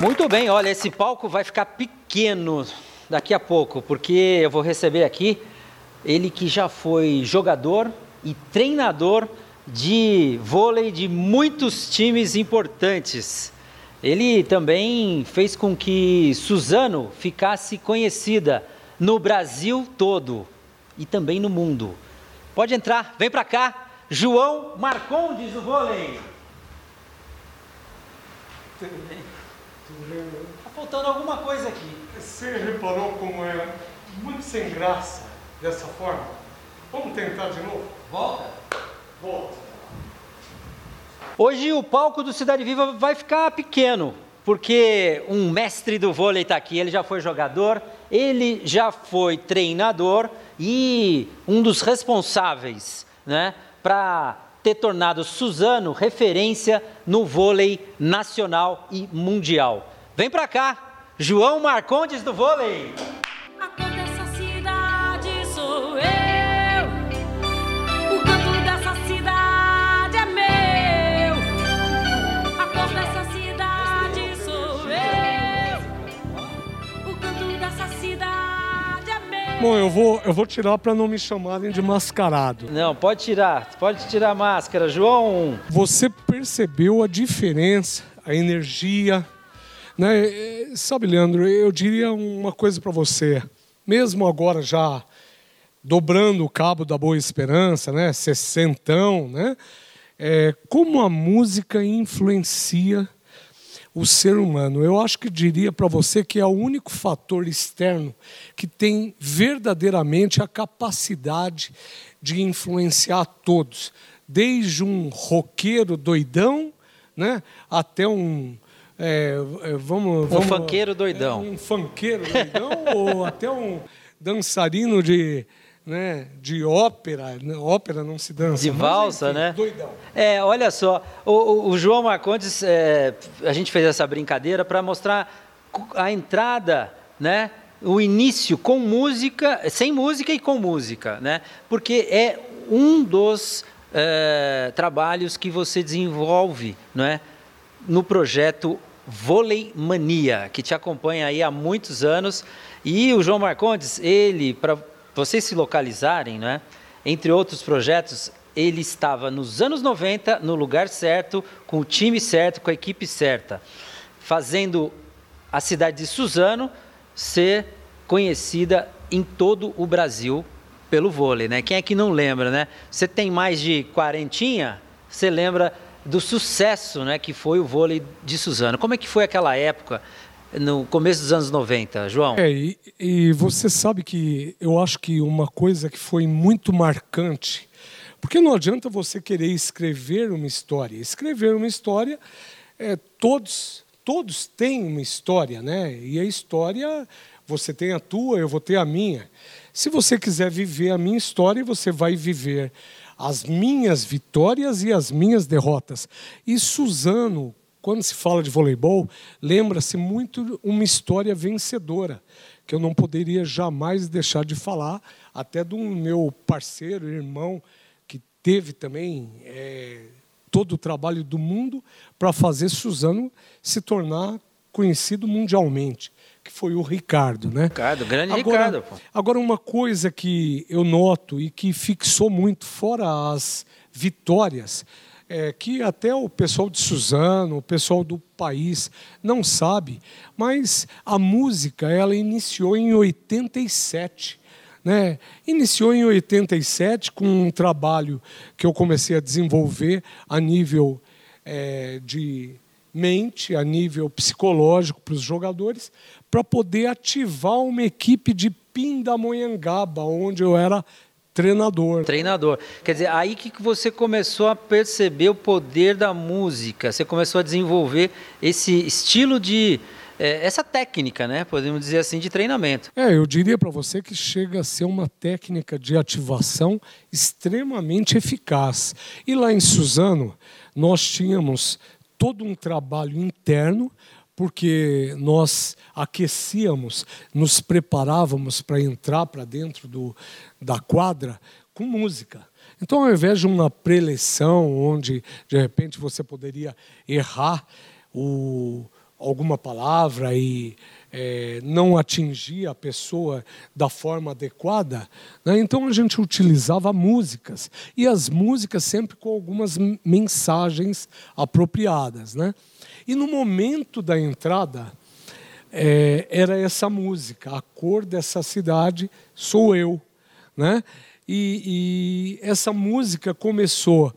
Muito bem, olha, esse palco vai ficar pequeno daqui a pouco, porque eu vou receber aqui ele que já foi jogador e treinador de vôlei de muitos times importantes. Ele também fez com que Suzano ficasse conhecida no Brasil todo e também no mundo. Pode entrar, vem para cá, João Marcondes do vôlei. Tudo bem? Tudo bem. Tá faltando alguma coisa aqui. Você reparou como é muito sem graça dessa forma? Vamos tentar de novo? Volta. Volta. Hoje o palco do Cidade Viva vai ficar pequeno, porque um mestre do vôlei está aqui. Ele já foi jogador, ele já foi treinador e um dos responsáveis, né, para ter tornado Suzano referência no vôlei nacional e mundial. Vem para cá, João Marcondes do vôlei. A cor dessa cidade sou eu. O canto dessa cidade é meu. A cor dessa cidade sou eu. O canto dessa cidade é meu. Bom, eu vou, eu vou tirar para não me chamarem de mascarado. Não, pode tirar, pode tirar a máscara, João. Você percebeu a diferença, a energia, né? Eh, Sabe, Leandro, eu diria uma coisa para você. Mesmo agora já dobrando o cabo da Boa Esperança, né? Sessentão, né? É, como a música influencia o ser humano. Eu acho que diria para você que é o único fator externo que tem verdadeiramente a capacidade de influenciar todos, desde um roqueiro doidão, né, até um é, é, vamos, Um vamos- funkeiro doidão. é, um funkeiro doidão ou até um dançarino de né, de ópera, né, ópera não se dança. De valsa, enfim, né? Doidão. É, olha só, o, o- João Marcondes, é, a gente fez essa brincadeira para mostrar a entrada, né? O início com música, sem música e com música, né? Porque é um dos é, trabalhos que você desenvolve, não é? No projeto Vôlei Mania, que te acompanha aí há muitos anos. E o João Marcondes, ele, para vocês se localizarem, né? entre outros projetos, ele estava nos anos 90, no lugar certo, com o time certo, com a equipe certa, fazendo a cidade de Suzano ser conhecida em todo o Brasil pelo vôlei, né? Quem é que não lembra, né? Você tem mais de quarentinha, você lembra do sucesso, né, que foi o vôlei de Suzano. Como é que foi aquela época, no começo dos anos 90, João? É, e, e você sabe que eu acho que uma coisa que foi muito marcante, porque não adianta você querer escrever uma história. Escrever uma história, é, todos, todos têm uma história, né? E a história, você tem a tua, eu vou ter a minha. Se você quiser viver a minha história, você vai viver as minhas vitórias e as minhas derrotas. E Suzano, quando se fala de voleibol, lembra-se muito uma história vencedora, que eu não poderia jamais deixar de falar, até do meu parceiro, irmão, que teve também é, todo o trabalho do mundo para fazer Suzano se tornar conhecido mundialmente, que foi o Ricardo, né? Ricardo, grande Agora, Ricardo. Pô. agora, uma coisa que eu noto e que fixou muito, fora as vitórias, é que até o pessoal de Suzano, o pessoal do país não sabe, mas a música ela iniciou em 87. Né? Iniciou em 87 com um trabalho que eu comecei a desenvolver a nível eh, de mente, a nível psicológico para os jogadores, para poder ativar uma equipe de Pindamonhangaba, onde eu era treinador. Treinador. Quer dizer, aí que você começou a perceber o poder da música, você começou a desenvolver esse estilo de. eh, essa técnica, né? Podemos dizer assim, de treinamento. É, eu diria para você que chega a ser uma técnica de ativação extremamente eficaz. E lá em Suzano, nós tínhamos todo um trabalho interno, porque nós aquecíamos, nos preparávamos para entrar para dentro do, da quadra com música. Então, ao invés de uma preleção, onde de repente você poderia errar o, alguma palavra e é, não atingia a pessoa da forma adequada, né? então a gente utilizava músicas e as músicas sempre com algumas mensagens apropriadas, né? E no momento da entrada é, era essa música, a cor dessa cidade sou eu, né? E, e essa música começou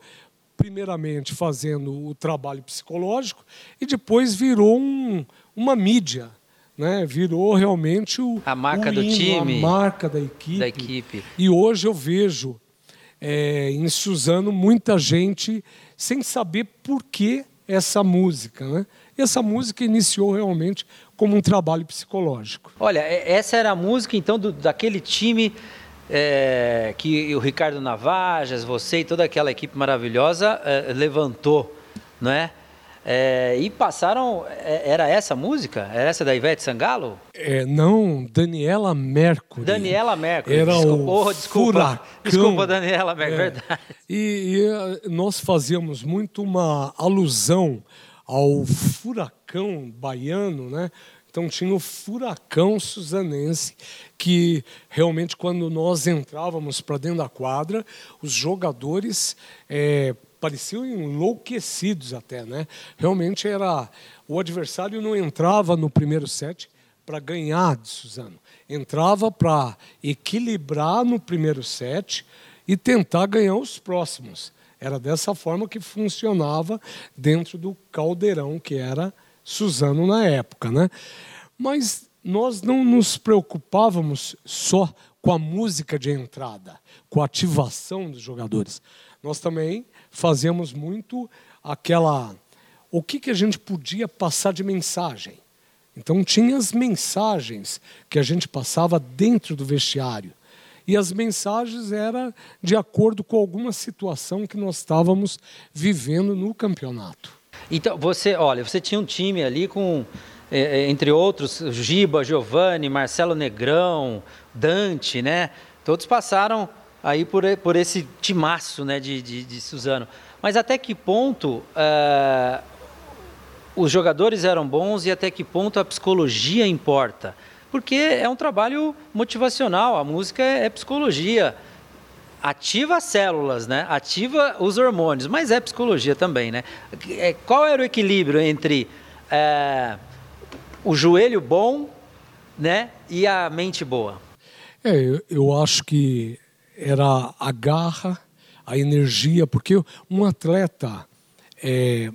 primeiramente fazendo o trabalho psicológico e depois virou um, uma mídia, né? Virou realmente o A marca o do hino, time, a marca da equipe. da equipe. E hoje eu vejo é, em Suzano muita gente sem saber por que essa música, né? E essa música iniciou realmente como um trabalho psicológico. Olha, é- essa era a música então do- daquele time é, que o Ricardo Navajas, você e toda aquela equipe maravilhosa é, levantou, não é? É, e passaram. é, Era essa a música? Era essa da Ivete Sangalo? É, não, Daniela Mercury. Daniela Mercury. Era desculpa, o oh, desculpa, furacão. desculpa, Daniela Mercury, É. verdade. E, e, eh, nós fazíamos muito uma alusão ao furacão baiano, né? Então tinha o furacão suzanense, que realmente quando nós entrávamos para dentro da quadra, os jogadores eh, pareciam enlouquecidos até, né? Realmente era o adversário não entrava no primeiro set para ganhar de Suzano, entrava para equilibrar no primeiro set e tentar ganhar os próximos. Era dessa forma que funcionava dentro do caldeirão que era Suzano na época, né? Mas nós não nos preocupávamos só com a música de entrada, com a ativação dos jogadores. Nós também fazíamos muito aquela o que, que a gente podia passar de mensagem. Então tinha as mensagens que a gente passava dentro do vestiário. E as mensagens eram de acordo com alguma situação que nós estávamos vivendo no campeonato. Então, você, olha, você tinha um time ali com, eh, eh, entre outros, Giba, Giovanni, Marcelo Negrão, Dante, né? Todos passaram aí por, por esse timaço né, de, de, de Suzano. Mas até que ponto eh, os jogadores eram bons e até que ponto a psicologia importa? Porque é um trabalho motivacional, a música é, é psicologia. Ativa as células, né? Ativa os hormônios, mas é psicologia também, né? É, Qual era o equilíbrio entre é, o joelho bom, né, e a mente boa? É, eu, eu acho que era a garra, a energia, porque um atleta é,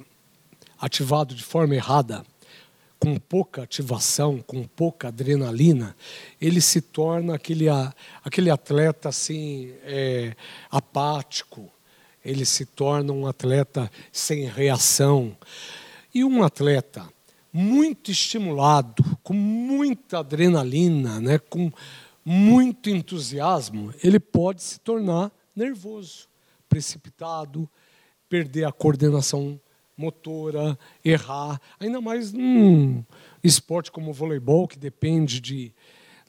ativado de forma errada, com pouca ativação, com pouca adrenalina, ele se torna aquele, aquele atleta assim é, apático, ele se torna um atleta sem reação. E um atleta muito estimulado, com muita adrenalina, né, com muito entusiasmo, ele pode se tornar nervoso, precipitado, perder a coordenação motora, errar, ainda mais num esporte como o voleibol, que depende de,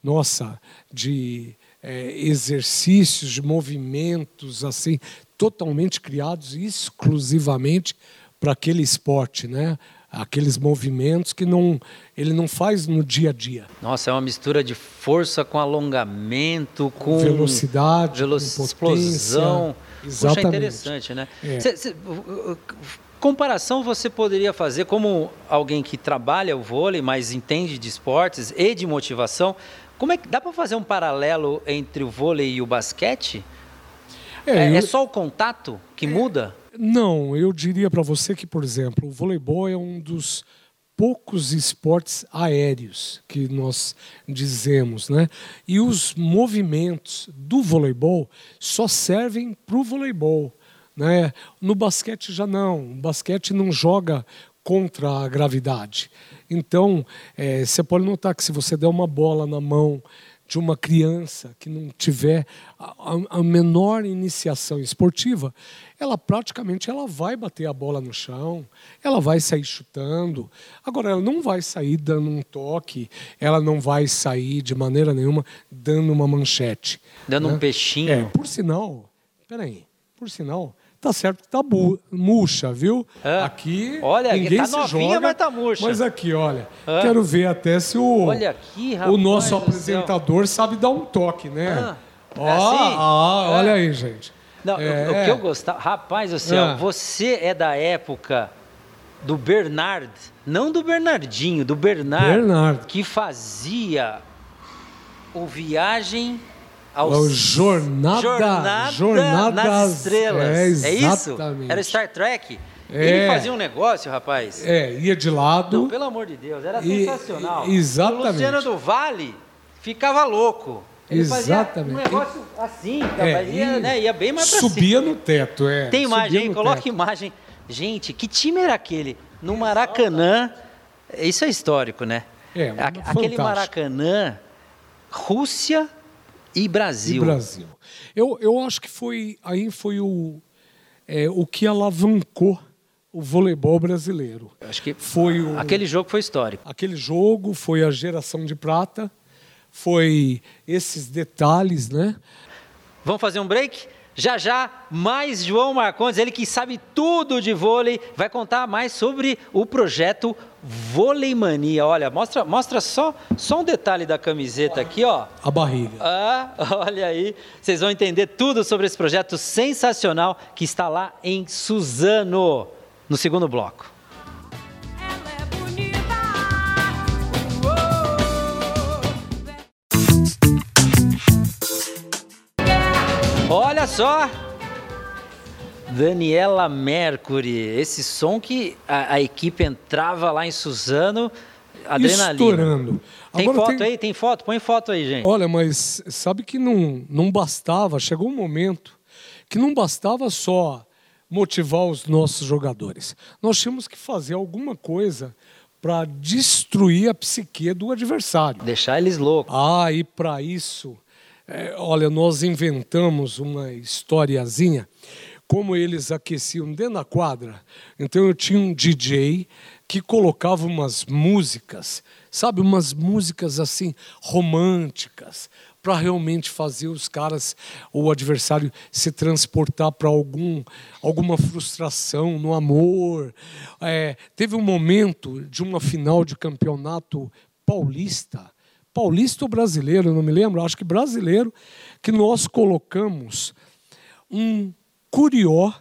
nossa, de eh, exercícios, de movimentos assim, totalmente criados exclusivamente para aquele esporte, né? Aqueles movimentos que não, ele não faz no dia a dia. Nossa, é uma mistura de força com alongamento, com velocidade, velo- com explosão. Puxa, Exatamente. interessante, né? É. Cê- cê- comparação você poderia fazer como alguém que trabalha o vôlei, mas entende de esportes e de motivação. Como é que dá para fazer um paralelo entre o vôlei e o basquete? É, eu- é só o contato que muda? Não, eu diria para você que, por exemplo, o voleibol é um dos poucos esportes aéreos que nós dizemos, né? E os movimentos do voleibol só servem para o voleibol, né? No basquete já não. O basquete não joga contra a gravidade. Então, eh, você pode notar que se você der uma bola na mão de uma criança que não tiver a, a- menor iniciação esportiva, ela praticamente ela vai bater a bola no chão, ela vai sair chutando. Agora, ela não vai sair dando um toque, ela não vai sair de maneira nenhuma dando uma manchete. Dando um né? peixinho. É, por sinal, peraí, por sinal, Tá certo que tá murcha, viu? Ah. Aqui Olha, ninguém tá se novinha, joga. mas tá murcha. Mas aqui, olha, Ah. quero ver até se o, Olha aqui, o rapaz nosso do céu. apresentador sabe dar um toque, né? Ah, Ó, é assim? ah, olha É. aí, gente. Não, o- É. o que eu gostava. Rapaz do céu, Ah. você é da época do Bernard, não do Bernardinho, do Bernard, Bernard. que fazia o Viagem É aos. o Jornada, Jornada, Jornada nas Estrelas. É, É, isso? Era Star Trek? É. Ele fazia um negócio, rapaz. É, ia de lado. Não, pelo amor de Deus, era E- sensacional. e- exatamente. O Luciano do Vale ficava louco. Ele Exatamente. fazia um negócio assim, É, rapaz, ia, e né, ia bem mais pra cima. Subia no teto, é. Tem imagem subia coloca teto. imagem. Gente, que time era aquele? No Maracanã. Isso é histórico, né? É, A- fantástico. Aquele Maracanã, Rússia e E Brasil. Brasil. Eu, eu acho que foi aí foi o, é, o que alavancou o voleibol brasileiro. Acho que Foi o, aquele jogo foi histórico. aquele jogo, foi a geração de prata, foi esses detalhes, né? Vamos fazer um break? Já já, mais João Marcondes, ele que sabe tudo de vôlei, vai contar mais sobre o projeto Vôlei Mania. Olha, mostra, mostra só, só um detalhe da camiseta aqui, ó. A barriga. Ah, olha aí, vocês vão entender tudo sobre esse projeto sensacional que está lá em Suzano, no segundo bloco. Só! Daniela Mercury, esse som que a, a equipe entrava lá em Suzano, adrenalina. Estourando. Tem Agora foto tem- aí? Tem foto? Põe foto aí, gente. Olha, mas sabe que não, não bastava, chegou um momento que não bastava só motivar os nossos jogadores. Nós tínhamos que fazer alguma coisa para destruir a psique do adversário. Deixar eles loucos. Ah, e para isso, é, olha, nós inventamos uma historiazinha, como eles aqueciam dentro da quadra. Então eu tinha um DJ que colocava umas músicas, sabe, umas músicas assim românticas, para realmente fazer os caras, o adversário, se transportar para algum, alguma frustração no amor. É, teve um momento de uma final de campeonato paulista, paulista ou brasileiro, não me lembro, acho que brasileiro, que nós colocamos um curió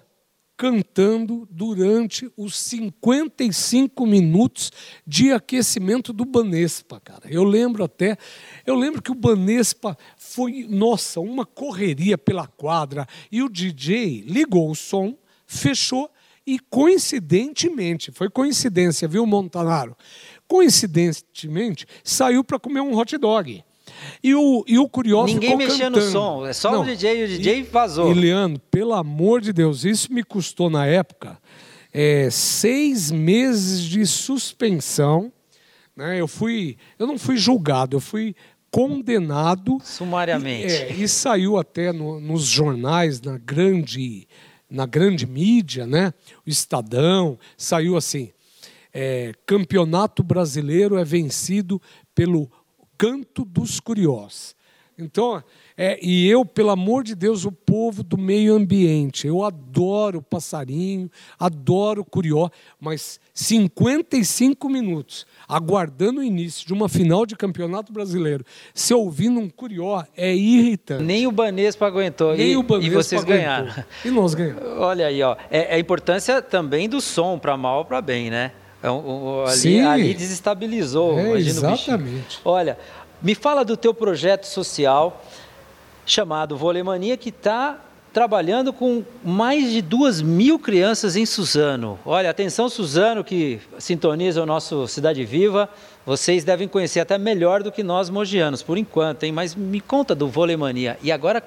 cantando durante os 55 minutos de aquecimento do Banespa, cara. Eu lembro até, eu lembro que o Banespa foi, nossa, uma correria pela quadra e o DJ ligou o som, fechou e coincidentemente, foi coincidência, viu, Montanaro? Coincidentemente, saiu para comer um hot dog. E o, e o Curió Ninguém mexia no som, é só o DJ, e o DJ e, vazou. E, Leandro, pelo amor de Deus, isso me custou na época é, seis meses de suspensão. Né? Eu, fui, eu não fui julgado, eu fui condenado. Sumariamente. É, e saiu até no- nos jornais, na grande, na grande mídia, né? O Estadão, saiu assim: é, campeonato brasileiro é vencido pelo canto dos curiós. Então, é, e eu, pelo amor de Deus, o povo do meio ambiente, eu adoro passarinho, adoro curió, mas 55 minutos aguardando o início de uma final de campeonato brasileiro, se ouvindo um curió é irritante. Nem o Banespa aguentou. Nem e, o Banespa e vocês aguentou. ganharam. E nós ganhamos. Olha aí, ó. É, é a importância também do som, para mal ou para bem, né? É ali, ali desestabilizou, É, exatamente. Olha, me fala do teu projeto social chamado Volemania, que está trabalhando com mais de duas mil crianças em Suzano. Olha, atenção Suzano, que sintoniza o nosso Cidade Viva, vocês devem conhecer até melhor do que nós mogianos, por enquanto, hein? Mas me conta do Volemania. E agora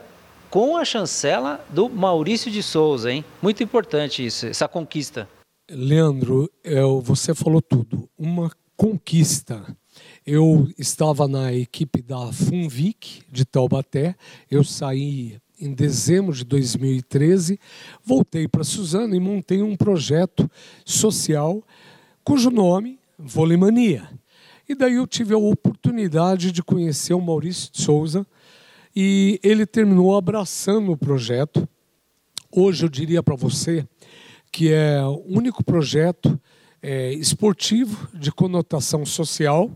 com a chancela do Maurício de Souza, hein? Muito importante isso, essa conquista. Leandro, eu- você falou tudo. Uma conquista. Eu estava na equipe da Funvic de Taubaté. Eu saí em dezembro de 2013, voltei para Suzano e montei um projeto social cujo nome Volemania. E daí eu tive a oportunidade de conhecer o Maurício de Souza e ele terminou abraçando o projeto hoje eu diria para você que é o único projeto é, esportivo de conotação social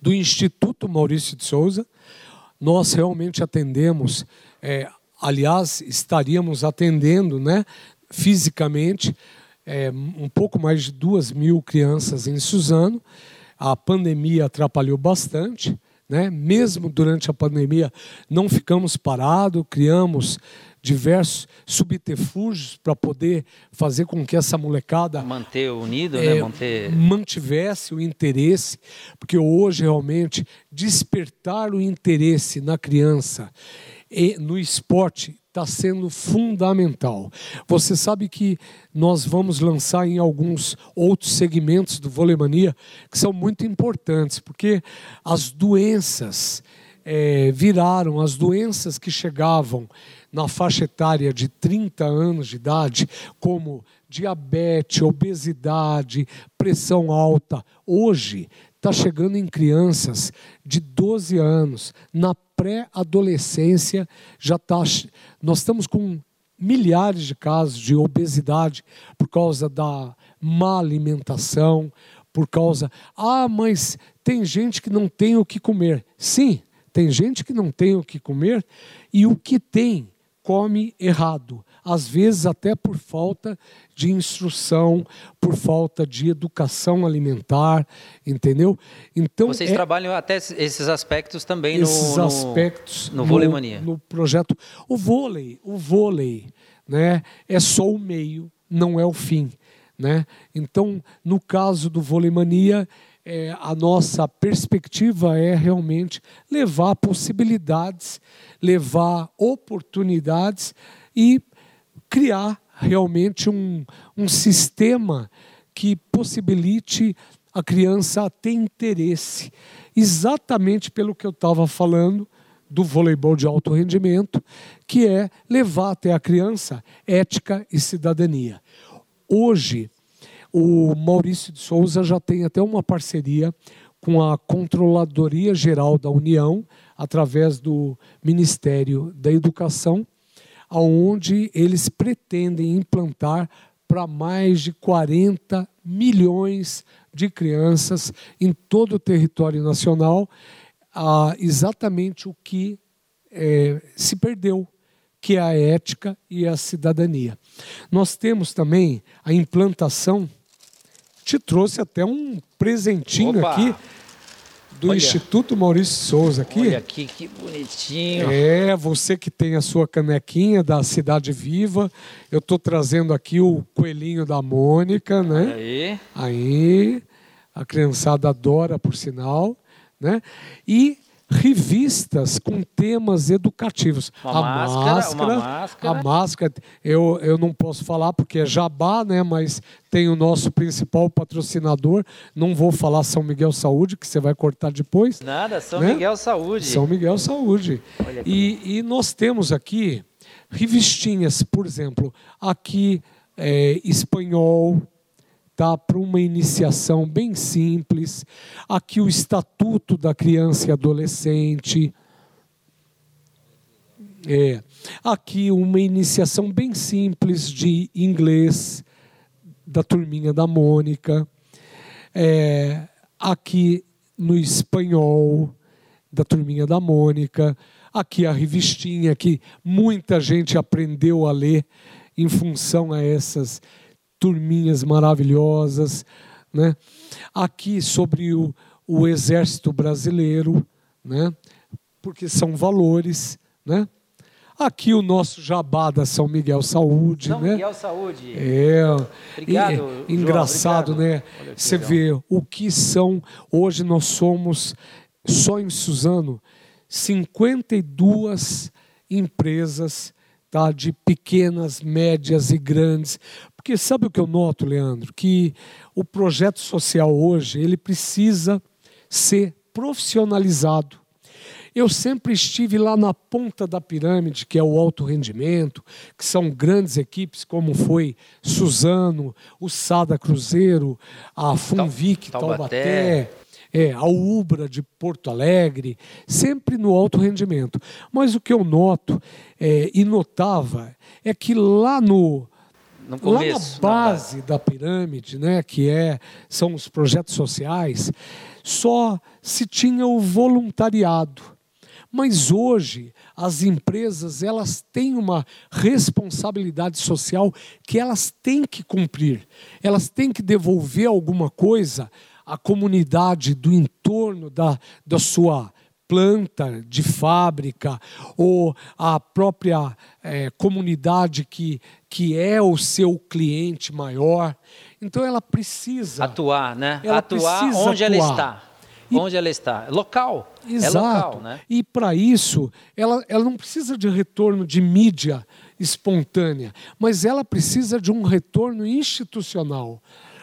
do Instituto Maurício de Souza. Nós realmente atendemos, é, aliás, estaríamos atendendo né, fisicamente é, um pouco mais de duas mil crianças em Suzano. A pandemia atrapalhou bastante. Né? Mesmo durante a pandemia, não ficamos parados, criamos diversos subterfúgios para poder fazer com que essa molecada Manter unido, é, né? Manter. mantivesse o interesse, porque hoje realmente despertar o interesse na criança e no esporte está sendo fundamental. Você sabe que nós vamos lançar em alguns outros segmentos do Vôlei Mania que são muito importantes, porque as doenças eh, viraram, as doenças que chegavam na faixa etária de 30 anos de idade, como diabetes, obesidade, pressão alta, hoje está chegando em crianças de 12 anos, na pré-adolescência já está. Nós estamos com milhares de casos de obesidade por causa da má alimentação, por causa. Ah, mas tem gente que não tem o que comer. Sim, tem gente que não tem o que comer e o que tem come errado, às vezes até por falta de instrução, por falta de educação alimentar, entendeu? Então Vocês é- trabalham até esses aspectos também no, esses no, aspectos no Vôlei Mania. no projeto. O vôlei, o vôlei, né, é só o meio, não é o fim, né? Então, no caso do Vôlei Mania, é, a nossa perspectiva é realmente levar possibilidades, levar oportunidades e criar realmente um, um sistema que possibilite a criança ter interesse, exatamente pelo que eu estava falando do voleibol de alto rendimento, que é levar até a criança ética e cidadania. Hoje, o Maurício de Souza já tem até uma parceria com a Controladoria Geral da União, através do Ministério da Educação, aonde eles pretendem implantar para mais de 40 milhões de crianças em todo o território nacional exatamente o que eh, se perdeu, que é a ética e a cidadania. Nós temos também a implantação, te trouxe até um presentinho Opa! aqui do Olha. Instituto Maurício Souza aqui. Olha aqui que bonitinho. É, você que tem a sua canequinha da Cidade Viva. Eu estou trazendo aqui o coelhinho da Mônica, né? Aí. Aí, a criançada adora, por sinal, né? E revistas com temas educativos. Uma máscara, uma máscara. A máscara, eu, eu não posso falar porque é jabá, né? Mas tem o nosso principal patrocinador. Não vou falar São Miguel Saúde, que você vai cortar depois. Nada, São Né? Miguel Saúde. São Miguel Saúde. E, e nós temos aqui revistinhas, por exemplo, aqui é, espanhol, Para uma iniciação bem simples. Aqui o Estatuto da Criança e Adolescente. É. Aqui uma iniciação bem simples de inglês da turminha da Mônica. É, aqui no espanhol da turminha da Mônica. Aqui a revistinha que muita gente aprendeu a ler em função a essas turminhas maravilhosas, né? Aqui sobre o, o exército brasileiro, né? Porque são valores, né? Aqui o nosso jabá da São Miguel Saúde, São né? Miguel Saúde. É, Obrigado, e- João, engraçado, obrigado. né? Olha Você legal. vê o que são. Hoje nós somos, só em Suzano, 52 empresas tá, de pequenas, médias e grandes. Porque sabe o que eu noto, Leandro? Que o projeto social hoje ele precisa ser profissionalizado. Eu sempre estive lá na ponta da pirâmide, que é o alto rendimento, que são grandes equipes, como foi Suzano, o Sada Cruzeiro, a Funvic Taubaté. Taubaté, é, a Ubra de Porto Alegre, sempre no alto rendimento. Mas o que eu noto é, e notava é que lá no, No lá começo. na base da pirâmide, né, que é, são os projetos sociais, só se tinha o voluntariado. Mas hoje as empresas elas têm uma responsabilidade social que elas têm que cumprir. Elas têm que devolver alguma coisa à comunidade do entorno da, da sua planta de fábrica ou a própria eh, comunidade que, que é o seu cliente maior. Então ela precisa Atuar, né? Ela atuar onde ela atuar. está. E- Onde ela está. Local. Exato. É local, né? E para isso, ela, ela não precisa de retorno de mídia espontânea, mas ela precisa de um retorno institucional.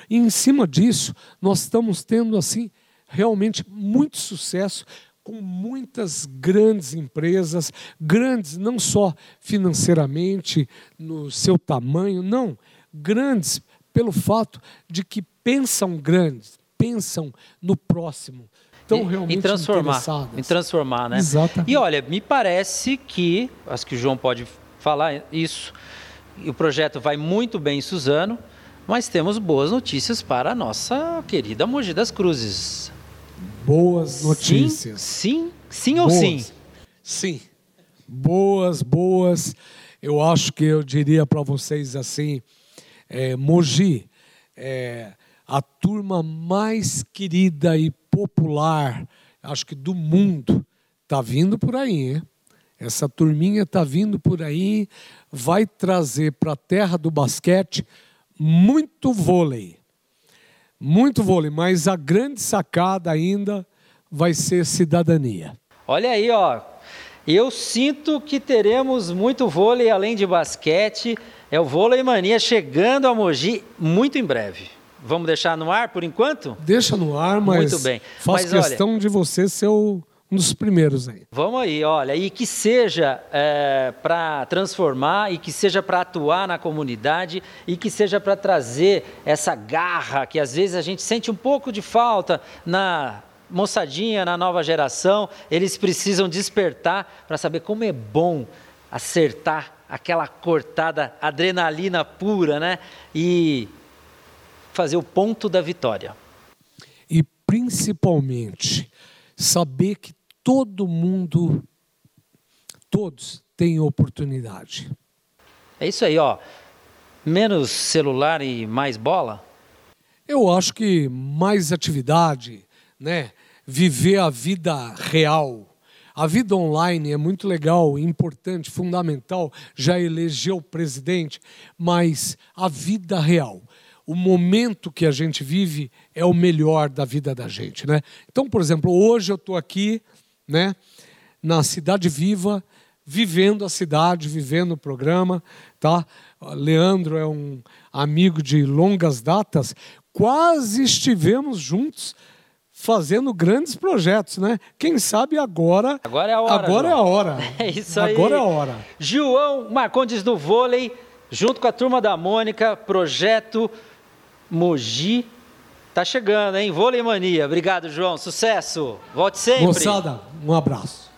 E em cima disso, nós estamos tendo assim realmente muito sucesso com muitas grandes empresas, grandes não só financeiramente, no seu tamanho, não, grandes pelo fato de que pensam grandes, pensam no próximo. Estão realmente em transformar, em transformar, né? Exatamente. E olha, me parece que, acho que o João pode falar isso, e o projeto vai muito bem em Suzano, mas temos boas notícias para a nossa querida Mogi das Cruzes. Boas notícias. Sim, sim, sim ou sim? Sim. Boas, boas. Eu acho que eu diria para vocês assim, é, Mogi, é, a turma mais querida e popular, acho que do mundo, está vindo por aí, hein? Essa turminha está vindo por aí, vai trazer para a terra do basquete muito vôlei. Muito vôlei, mas a grande sacada ainda vai ser cidadania. Olha aí, ó. Eu sinto que teremos muito vôlei além de basquete. É o Vôlei Mania chegando a Mogi muito em breve. Vamos deixar no ar por enquanto? Deixa no ar, mas Muito bem. faço Mas olha- questão de você ser o- um dos primeiros aí. Vamos aí, olha, e que seja para transformar, e que seja para atuar na comunidade, e que seja para trazer essa garra que às vezes a gente sente um pouco de falta na moçadinha, na nova geração. Eles precisam despertar para saber como é bom acertar aquela cortada adrenalina pura, né? E fazer o ponto da vitória. E principalmente saber que todo mundo, todos têm oportunidade. É isso aí, ó. Menos celular e mais bola. Eu acho que mais atividade, né? Viver a vida real. A vida online é muito legal, importante, fundamental, já elegeu o presidente, mas a vida real, o momento que a gente vive é o melhor da vida da gente, né? Então, por exemplo, hoje eu estou aqui, né, na Cidade Viva, vivendo a cidade, vivendo o programa, tá? Leandro é um amigo de longas datas, quase estivemos juntos fazendo grandes projetos, né? Quem sabe agora Agora é a hora, Agora é a João. hora. É isso aí. Agora é a hora. João Marcondes do vôlei, junto com a turma da Mônica, projeto Mogi. Tá chegando, hein? Vôlei Mania. Obrigado, João. Sucesso. Volte sempre. Moçada, um abraço.